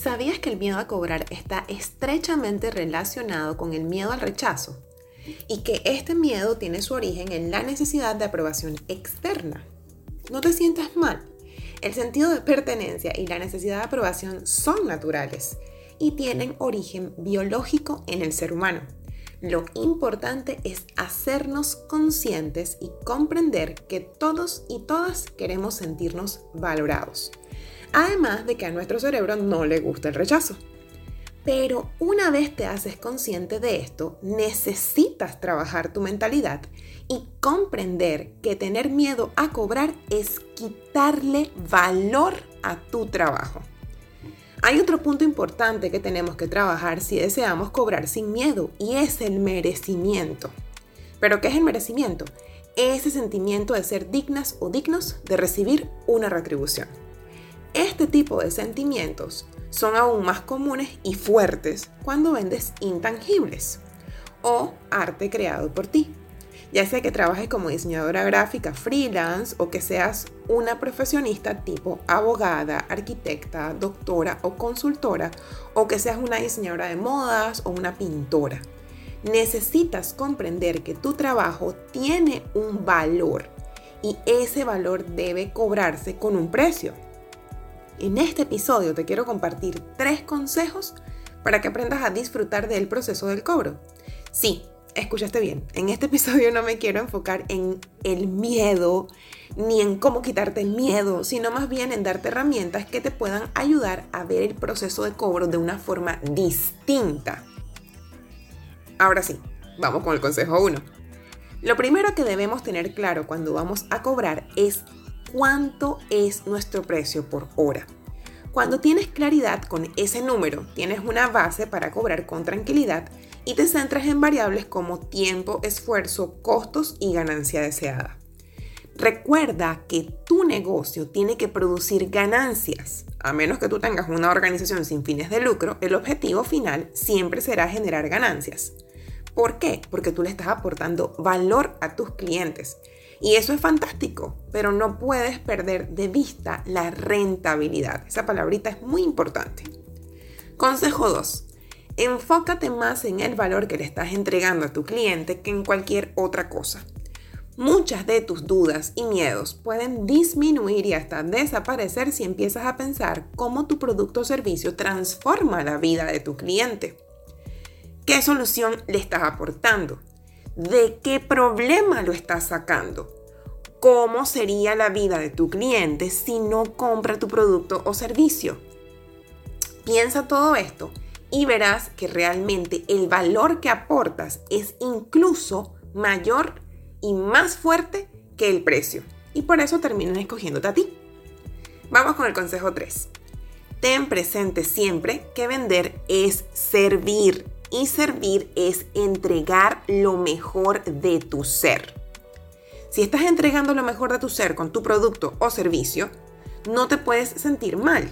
¿Sabías que el miedo a cobrar está estrechamente relacionado con el miedo al rechazo? Y que este miedo tiene su origen en la necesidad de aprobación externa. No te sientas mal. El sentido de pertenencia y la necesidad de aprobación son naturales y tienen origen biológico en el ser humano. Lo importante es hacernos conscientes y comprender que todos y todas queremos sentirnos valorados. Además de que a nuestro cerebro no le gusta el rechazo. Pero una vez te haces consciente de esto, necesitas trabajar tu mentalidad y comprender que tener miedo a cobrar es quitarle valor a tu trabajo. Hay otro punto importante que tenemos que trabajar si deseamos cobrar sin miedo y es el merecimiento. ¿Pero qué es el merecimiento? Ese sentimiento de ser dignas o dignos de recibir una retribución. Este tipo de sentimientos son aún más comunes y fuertes cuando vendes intangibles o arte creado por ti ya sea que trabajes como diseñadora gráfica freelance o que seas una profesionista tipo abogada, arquitecta, doctora o consultora, o que seas una diseñadora de modas o una pintora. Necesitas comprender que tu trabajo tiene un valor y ese valor debe cobrarse con un precio. En este episodio te quiero compartir tres consejos para que aprendas a disfrutar del proceso del cobro. Sí, escuchaste bien, en este episodio no me quiero enfocar en el miedo ni en cómo quitarte el miedo, sino más bien en darte herramientas que te puedan ayudar a ver el proceso de cobro de una forma distinta. Ahora sí, vamos con el consejo 1. Lo primero que debemos tener claro cuando vamos a cobrar es cuánto es nuestro precio por hora. Cuando tienes claridad con ese número, tienes una base para cobrar con tranquilidad y te centras en variables como tiempo, esfuerzo, costos y ganancia deseada. Recuerda que tu negocio tiene que producir ganancias. A menos que tú tengas una organización sin fines de lucro, el objetivo final siempre será generar ganancias. ¿Por qué? Porque tú le estás aportando valor a tus clientes. Y eso es fantástico, pero no puedes perder de vista la rentabilidad. Esa palabrita es muy importante. Consejo 2. Enfócate más en el valor que le estás entregando a tu cliente que en cualquier otra cosa. Muchas de tus dudas y miedos pueden disminuir y hasta desaparecer si empiezas a pensar cómo tu producto o servicio transforma la vida de tu cliente. ¿Qué solución le estás aportando? ¿De qué problema lo estás sacando? ¿Cómo sería la vida de tu cliente si no compra tu producto o servicio? Piensa todo esto y verás que realmente el valor que aportas es incluso mayor y más fuerte que el precio. Y por eso terminan escogiéndote a ti. Vamos con el consejo 3. Ten presente siempre que vender es servir y servir es entregar lo mejor de tu ser. Si estás entregando lo mejor de tu ser con tu producto o servicio, no te puedes sentir mal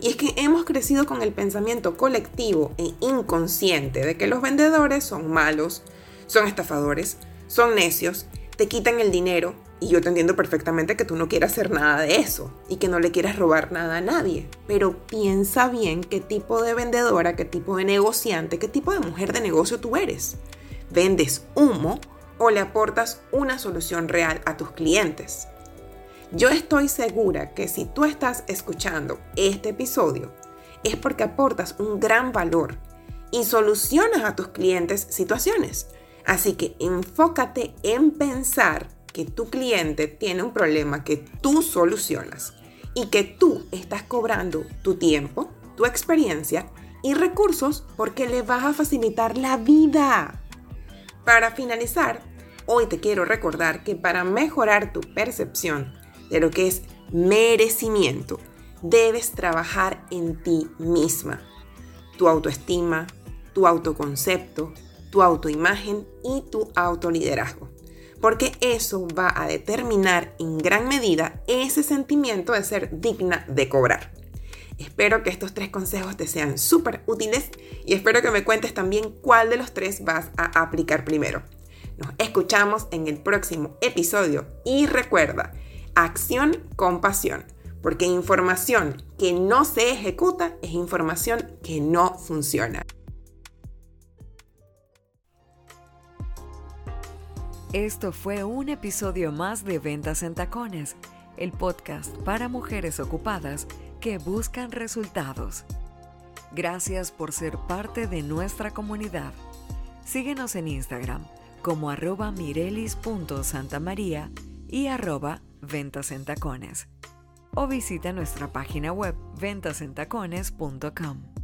y es que hemos crecido con el pensamiento colectivo e inconsciente de que los vendedores son malos, son estafadores, son necios, te quitan el dinero y yo te entiendo perfectamente que tú no quieras hacer nada de eso y que no le quieras robar nada a nadie. Pero piensa bien qué tipo de vendedora, qué tipo de negociante, qué tipo de mujer de negocio tú eres. ¿Vendes humo o le aportas una solución real a tus clientes? Yo estoy segura que si tú estás escuchando este episodio es porque aportas un gran valor y solucionas a tus clientes situaciones. Así que enfócate en pensar que tu cliente tiene un problema que tú solucionas y que tú estás cobrando tu tiempo, tu experiencia y recursos porque le vas a facilitar la vida. Para finalizar, hoy te quiero recordar que para mejorar tu percepción de lo que es merecimiento, debes trabajar en ti misma. Tu autoestima, tu autoconcepto, tu autoimagen y tu autoliderazgo. Porque eso va a determinar en gran medida ese sentimiento de ser digna de cobrar. Espero que estos tres consejos te sean súper útiles y espero que me cuentes también cuál de los tres vas a aplicar primero. Nos escuchamos en el próximo episodio y recuerda, acción con pasión, porque información que no se ejecuta es información que no funciona. Esto fue un episodio más de Ventas en Tacones, el podcast para mujeres ocupadas que buscan resultados. Gracias por ser parte de nuestra comunidad. Síguenos en Instagram como arroba mirelis.santamaría y arroba ventas en tacones. O visita nuestra página web ventasentacones.com.